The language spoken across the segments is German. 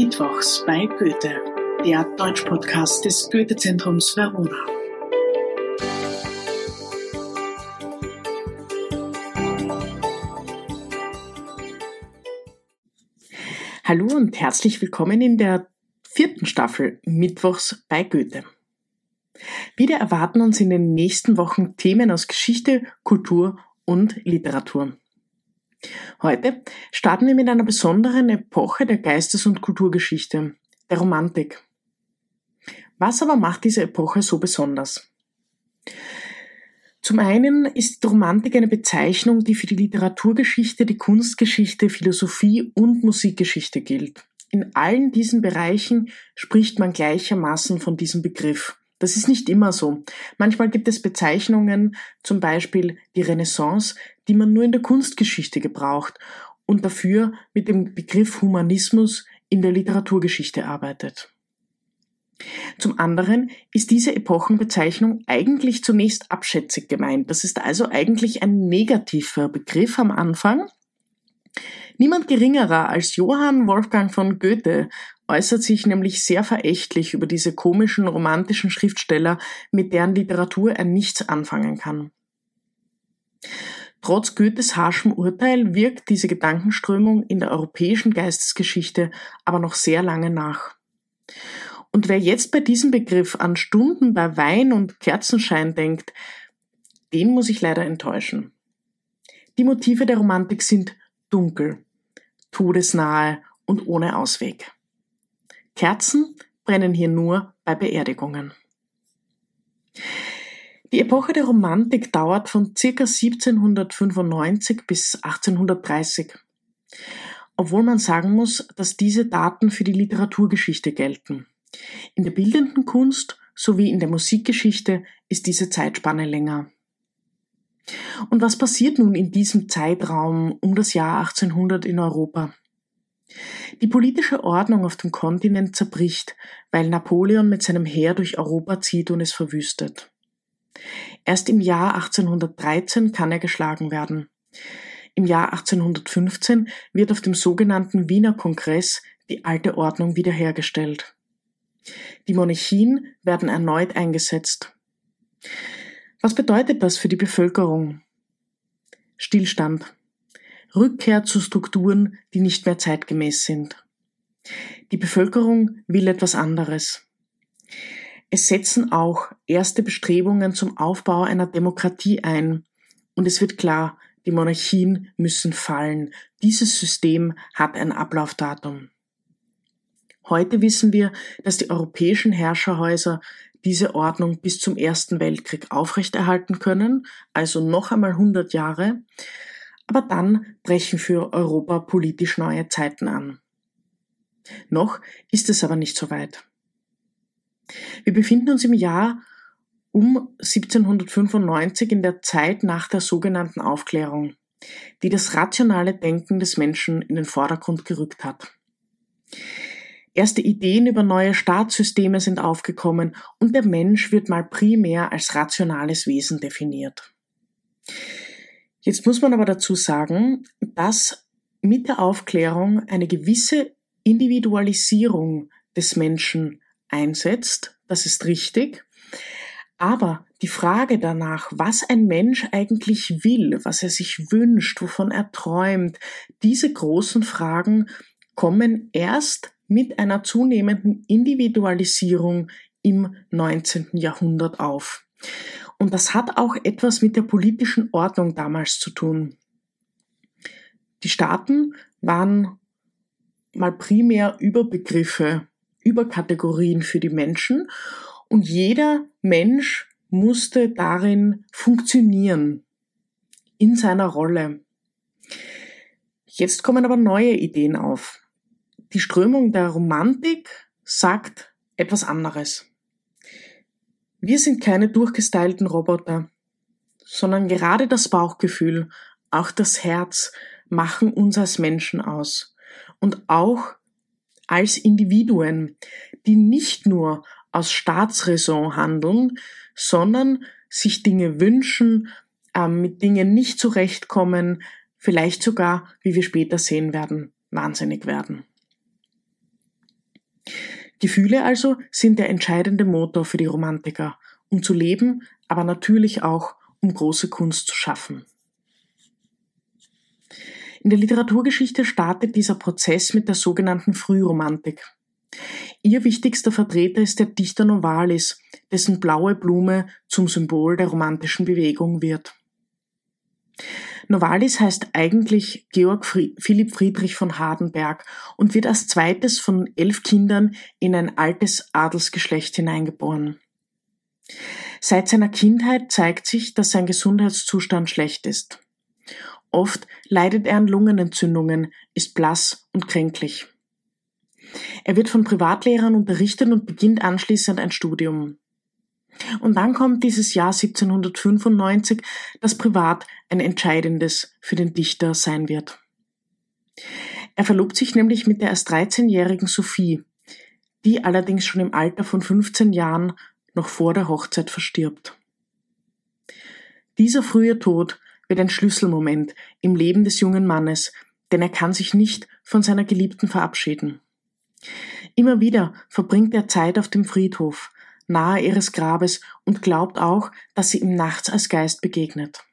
Mittwochs bei Goethe, der Deutsch-Podcast des Goethe-Zentrums Verona. Hallo und herzlich willkommen in der vierten Staffel Mittwochs bei Goethe. Wieder erwarten uns in den nächsten Wochen Themen aus Geschichte, Kultur und Literatur. Heute starten wir mit einer besonderen Epoche der Geistes- und Kulturgeschichte, der Romantik. Was aber macht diese Epoche so besonders? Zum einen ist die Romantik eine Bezeichnung, die für die Literaturgeschichte, die Kunstgeschichte, Philosophie und Musikgeschichte gilt. In allen diesen Bereichen spricht man gleichermaßen von diesem Begriff. Das ist nicht immer so. Manchmal gibt es Bezeichnungen, zum Beispiel die Renaissance, die man nur in der Kunstgeschichte gebraucht und dafür mit dem Begriff Humanismus in der Literaturgeschichte arbeitet. Zum anderen ist diese Epochenbezeichnung eigentlich zunächst abschätzig gemeint. Das ist also eigentlich ein negativer Begriff am Anfang. Niemand geringerer als Johann Wolfgang von Goethe äußert sich nämlich sehr verächtlich über diese komischen romantischen Schriftsteller, mit deren Literatur er nichts anfangen kann. Trotz Goethes harschem Urteil wirkt diese Gedankenströmung in der europäischen Geistesgeschichte aber noch sehr lange nach. Und wer jetzt bei diesem Begriff an Stunden bei Wein und Kerzenschein denkt, den muss ich leider enttäuschen. Die Motive der Romantik sind dunkel, todesnahe und ohne Ausweg. Kerzen brennen hier nur bei Beerdigungen. Die Epoche der Romantik dauert von ca. 1795 bis 1830. Obwohl man sagen muss, dass diese Daten für die Literaturgeschichte gelten. In der bildenden Kunst sowie in der Musikgeschichte ist diese Zeitspanne länger. Und was passiert nun in diesem Zeitraum um das Jahr 1800 in Europa? Die politische Ordnung auf dem Kontinent zerbricht, weil Napoleon mit seinem Heer durch Europa zieht und es verwüstet. Erst im Jahr 1813 kann er geschlagen werden. Im Jahr 1815 wird auf dem sogenannten Wiener Kongress die alte Ordnung wiederhergestellt. Die Monarchien werden erneut eingesetzt. Was bedeutet das für die Bevölkerung? Stillstand. Rückkehr zu Strukturen, die nicht mehr zeitgemäß sind. Die Bevölkerung will etwas anderes. Es setzen auch erste Bestrebungen zum Aufbau einer Demokratie ein. Und es wird klar, die Monarchien müssen fallen. Dieses System hat ein Ablaufdatum. Heute wissen wir, dass die europäischen Herrscherhäuser diese Ordnung bis zum Ersten Weltkrieg aufrechterhalten können, also noch einmal 100 Jahre, aber dann brechen für Europa politisch neue Zeiten an. Noch ist es aber nicht so weit. Wir befinden uns im Jahr um 1795 in der Zeit nach der sogenannten Aufklärung, die das rationale Denken des Menschen in den Vordergrund gerückt hat. Erste Ideen über neue Staatssysteme sind aufgekommen und der Mensch wird mal primär als rationales Wesen definiert. Jetzt muss man aber dazu sagen, dass mit der Aufklärung eine gewisse Individualisierung des Menschen einsetzt. Das ist richtig. Aber die Frage danach, was ein Mensch eigentlich will, was er sich wünscht, wovon er träumt, diese großen Fragen kommen erst mit einer zunehmenden Individualisierung im 19. Jahrhundert auf. Und das hat auch etwas mit der politischen Ordnung damals zu tun. Die Staaten waren mal primär Überbegriffe, Überkategorien für die Menschen und jeder Mensch musste darin funktionieren in seiner Rolle. Jetzt kommen aber neue Ideen auf. Die Strömung der Romantik sagt etwas anderes. Wir sind keine durchgestylten Roboter, sondern gerade das Bauchgefühl, auch das Herz machen uns als Menschen aus. Und auch als Individuen, die nicht nur aus Staatsräson handeln, sondern sich Dinge wünschen, ähm, mit Dingen nicht zurechtkommen, vielleicht sogar, wie wir später sehen werden, wahnsinnig werden. Gefühle also sind der entscheidende Motor für die Romantiker, um zu leben, aber natürlich auch, um große Kunst zu schaffen. In der Literaturgeschichte startet dieser Prozess mit der sogenannten Frühromantik. Ihr wichtigster Vertreter ist der Dichter Novalis, dessen blaue Blume zum Symbol der romantischen Bewegung wird. Novalis heißt eigentlich Georg Philipp Friedrich von Hardenberg und wird als zweites von elf Kindern in ein altes Adelsgeschlecht hineingeboren. Seit seiner Kindheit zeigt sich, dass sein Gesundheitszustand schlecht ist. Oft leidet er an Lungenentzündungen, ist blass und kränklich. Er wird von Privatlehrern unterrichtet und beginnt anschließend ein Studium. Und dann kommt dieses Jahr 1795, das privat ein entscheidendes für den Dichter sein wird. Er verlobt sich nämlich mit der erst 13-jährigen Sophie, die allerdings schon im Alter von 15 Jahren noch vor der Hochzeit verstirbt. Dieser frühe Tod wird ein Schlüsselmoment im Leben des jungen Mannes, denn er kann sich nicht von seiner Geliebten verabschieden. Immer wieder verbringt er Zeit auf dem Friedhof, nahe ihres Grabes und glaubt auch, dass sie ihm nachts als Geist begegnet.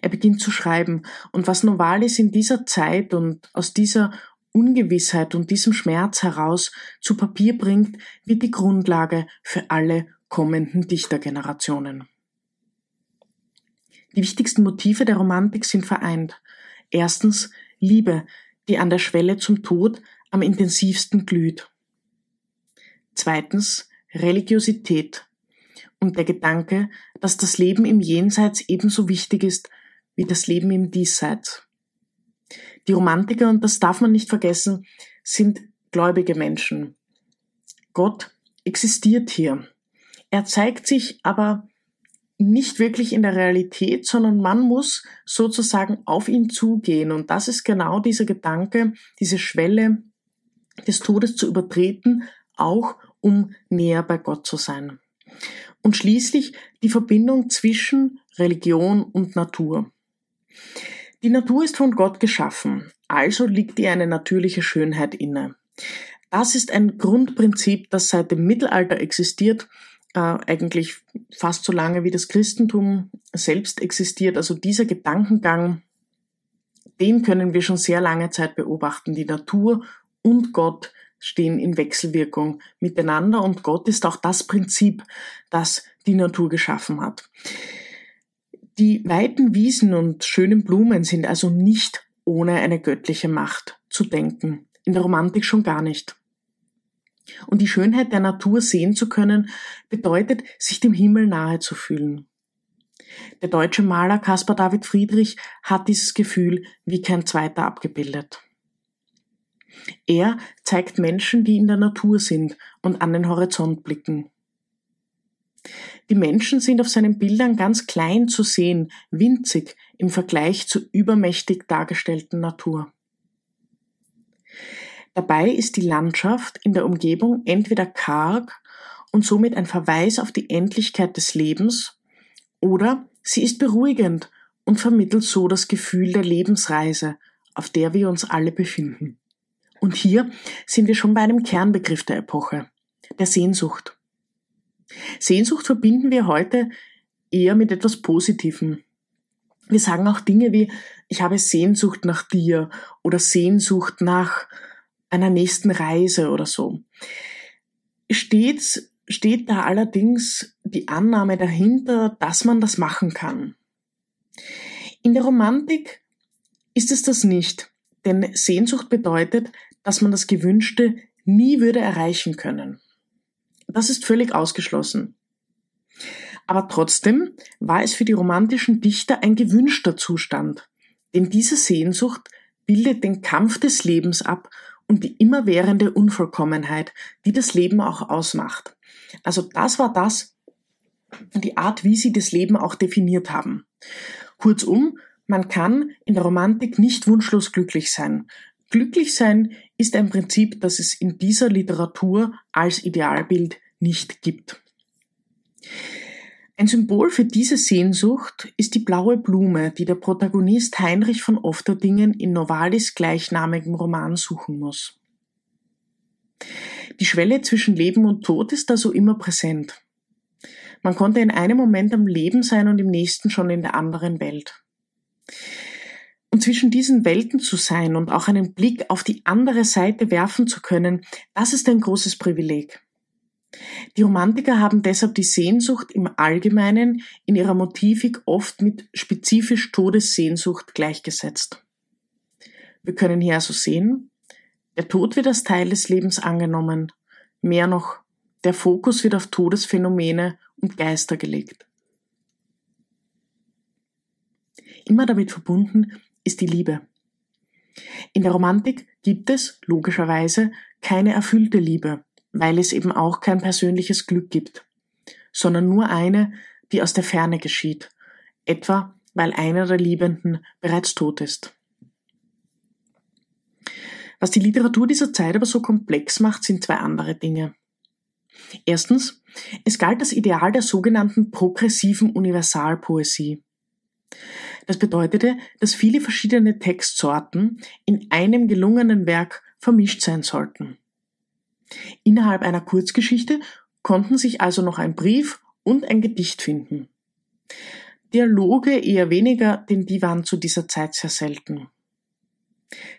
Er beginnt zu schreiben, und was Novalis in dieser Zeit und aus dieser Ungewissheit und diesem Schmerz heraus zu Papier bringt, wird die Grundlage für alle kommenden Dichtergenerationen. Die wichtigsten Motive der Romantik sind vereint. Erstens Liebe, die an der Schwelle zum Tod am intensivsten glüht. Zweitens Religiosität und der Gedanke, dass das Leben im Jenseits ebenso wichtig ist wie das Leben im Diesseits. Die Romantiker, und das darf man nicht vergessen, sind gläubige Menschen. Gott existiert hier. Er zeigt sich aber nicht wirklich in der Realität, sondern man muss sozusagen auf ihn zugehen. Und das ist genau dieser Gedanke, diese Schwelle des Todes zu übertreten, auch um näher bei Gott zu sein. Und schließlich die Verbindung zwischen Religion und Natur. Die Natur ist von Gott geschaffen, also liegt ihr eine natürliche Schönheit inne. Das ist ein Grundprinzip, das seit dem Mittelalter existiert, äh, eigentlich fast so lange wie das Christentum selbst existiert. Also dieser Gedankengang, den können wir schon sehr lange Zeit beobachten. Die Natur und Gott stehen in Wechselwirkung miteinander und Gott ist auch das Prinzip, das die Natur geschaffen hat. Die weiten Wiesen und schönen Blumen sind also nicht ohne eine göttliche Macht zu denken, in der Romantik schon gar nicht. Und die Schönheit der Natur sehen zu können, bedeutet, sich dem Himmel nahe zu fühlen. Der deutsche Maler Caspar David Friedrich hat dieses Gefühl wie kein zweiter abgebildet. Er zeigt Menschen, die in der Natur sind und an den Horizont blicken. Die Menschen sind auf seinen Bildern ganz klein zu sehen, winzig im Vergleich zur übermächtig dargestellten Natur. Dabei ist die Landschaft in der Umgebung entweder karg und somit ein Verweis auf die Endlichkeit des Lebens, oder sie ist beruhigend und vermittelt so das Gefühl der Lebensreise, auf der wir uns alle befinden. Und hier sind wir schon bei einem Kernbegriff der Epoche, der Sehnsucht. Sehnsucht verbinden wir heute eher mit etwas Positivem. Wir sagen auch Dinge wie, ich habe Sehnsucht nach dir oder Sehnsucht nach einer nächsten Reise oder so. Stets steht da allerdings die Annahme dahinter, dass man das machen kann. In der Romantik ist es das nicht, denn Sehnsucht bedeutet, dass man das Gewünschte nie würde erreichen können. Das ist völlig ausgeschlossen. Aber trotzdem war es für die romantischen Dichter ein gewünschter Zustand, denn diese Sehnsucht bildet den Kampf des Lebens ab und die immerwährende Unvollkommenheit, die das Leben auch ausmacht. Also das war das, die Art, wie sie das Leben auch definiert haben. Kurzum, man kann in der Romantik nicht wunschlos glücklich sein. Glücklich sein ist ein Prinzip, das es in dieser Literatur als Idealbild nicht gibt. Ein Symbol für diese Sehnsucht ist die blaue Blume, die der Protagonist Heinrich von Ofterdingen in Novalis gleichnamigem Roman suchen muss. Die Schwelle zwischen Leben und Tod ist also immer präsent. Man konnte in einem Moment am Leben sein und im nächsten schon in der anderen Welt. Und zwischen diesen Welten zu sein und auch einen Blick auf die andere Seite werfen zu können, das ist ein großes Privileg. Die Romantiker haben deshalb die Sehnsucht im Allgemeinen in ihrer Motivik oft mit spezifisch Todessehnsucht gleichgesetzt. Wir können hier also sehen, der Tod wird als Teil des Lebens angenommen. Mehr noch, der Fokus wird auf Todesphänomene und Geister gelegt. Immer damit verbunden ist die Liebe. In der Romantik gibt es, logischerweise, keine erfüllte Liebe, weil es eben auch kein persönliches Glück gibt, sondern nur eine, die aus der Ferne geschieht, etwa weil einer der Liebenden bereits tot ist. Was die Literatur dieser Zeit aber so komplex macht, sind zwei andere Dinge. Erstens, es galt das Ideal der sogenannten progressiven Universalpoesie. Das bedeutete, dass viele verschiedene Textsorten in einem gelungenen Werk vermischt sein sollten. Innerhalb einer Kurzgeschichte konnten sich also noch ein Brief und ein Gedicht finden. Dialoge eher weniger, denn die waren zu dieser Zeit sehr selten.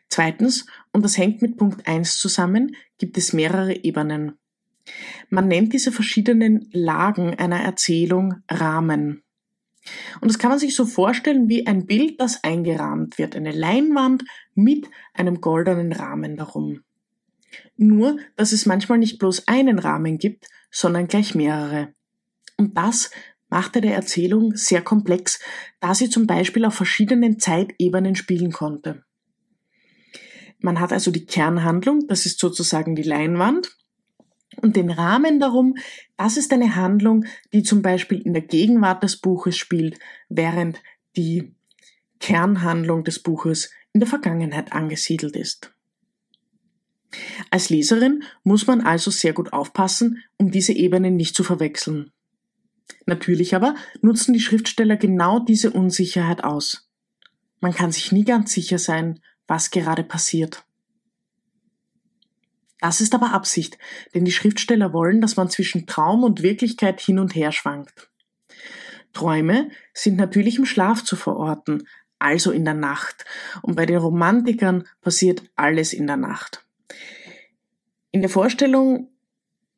Zweitens, und das hängt mit Punkt 1 zusammen, gibt es mehrere Ebenen. Man nennt diese verschiedenen Lagen einer Erzählung Rahmen. Und das kann man sich so vorstellen wie ein Bild, das eingerahmt wird, eine Leinwand mit einem goldenen Rahmen darum. Nur, dass es manchmal nicht bloß einen Rahmen gibt, sondern gleich mehrere. Und das machte der Erzählung sehr komplex, da sie zum Beispiel auf verschiedenen Zeitebenen spielen konnte. Man hat also die Kernhandlung, das ist sozusagen die Leinwand, und den Rahmen darum, das ist eine Handlung, die zum Beispiel in der Gegenwart des Buches spielt, während die Kernhandlung des Buches in der Vergangenheit angesiedelt ist. Als Leserin muss man also sehr gut aufpassen, um diese Ebenen nicht zu verwechseln. Natürlich aber nutzen die Schriftsteller genau diese Unsicherheit aus. Man kann sich nie ganz sicher sein, was gerade passiert. Das ist aber Absicht, denn die Schriftsteller wollen, dass man zwischen Traum und Wirklichkeit hin und her schwankt. Träume sind natürlich im Schlaf zu verorten, also in der Nacht, und bei den Romantikern passiert alles in der Nacht. In der Vorstellung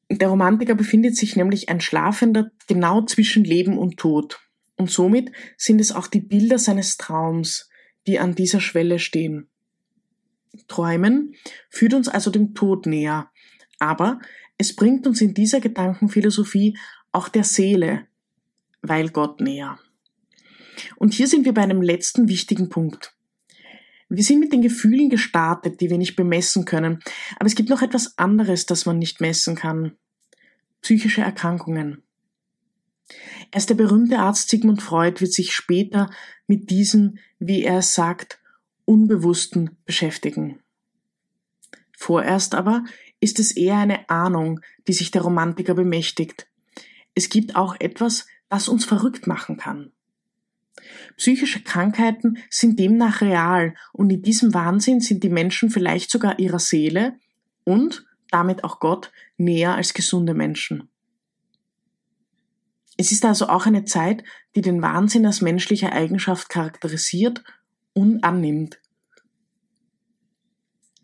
der Romantiker befindet sich nämlich ein Schlafender genau zwischen Leben und Tod, und somit sind es auch die Bilder seines Traums, die an dieser Schwelle stehen. Träumen führt uns also dem Tod näher, aber es bringt uns in dieser Gedankenphilosophie auch der Seele, weil Gott näher. Und hier sind wir bei einem letzten wichtigen Punkt. Wir sind mit den Gefühlen gestartet, die wir nicht bemessen können, aber es gibt noch etwas anderes, das man nicht messen kann. Psychische Erkrankungen. Erst der berühmte Arzt Sigmund Freud wird sich später mit diesen, wie er sagt, Unbewussten beschäftigen. Vorerst aber ist es eher eine Ahnung, die sich der Romantiker bemächtigt. Es gibt auch etwas, das uns verrückt machen kann. Psychische Krankheiten sind demnach real und in diesem Wahnsinn sind die Menschen vielleicht sogar ihrer Seele und damit auch Gott näher als gesunde Menschen. Es ist also auch eine Zeit, die den Wahnsinn als menschliche Eigenschaft charakterisiert und annimmt.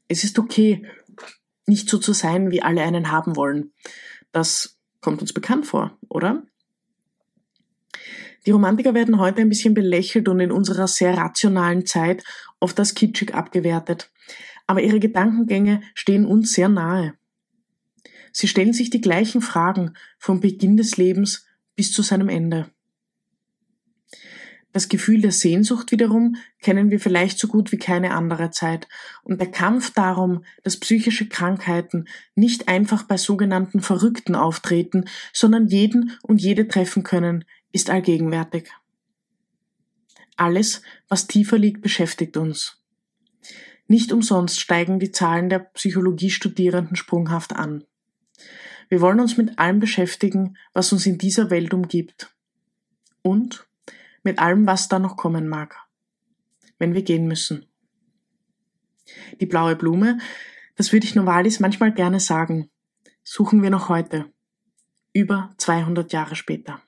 Es ist okay, nicht so zu sein, wie alle einen haben wollen. Das kommt uns bekannt vor, oder? Die Romantiker werden heute ein bisschen belächelt und in unserer sehr rationalen Zeit oft als kitschig abgewertet. Aber ihre Gedankengänge stehen uns sehr nahe. Sie stellen sich die gleichen Fragen vom Beginn des Lebens bis zu seinem Ende. Das Gefühl der Sehnsucht wiederum kennen wir vielleicht so gut wie keine andere Zeit. Und der Kampf darum, dass psychische Krankheiten nicht einfach bei sogenannten Verrückten auftreten, sondern jeden und jede treffen können, ist allgegenwärtig. Alles, was tiefer liegt, beschäftigt uns. Nicht umsonst steigen die Zahlen der Psychologiestudierenden sprunghaft an. Wir wollen uns mit allem beschäftigen, was uns in dieser Welt umgibt. Und mit allem, was da noch kommen mag, wenn wir gehen müssen. Die blaue Blume, das würde ich Novalis manchmal gerne sagen. suchen wir noch heute, über 200 Jahre später.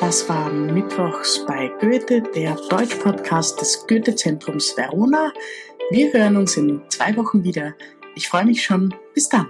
Das war Mittwochs bei Goethe, der Deutsch-Podcast des Goethe-Zentrums Verona. Wir hören uns in zwei Wochen wieder. Ich freue mich schon. Bis dann.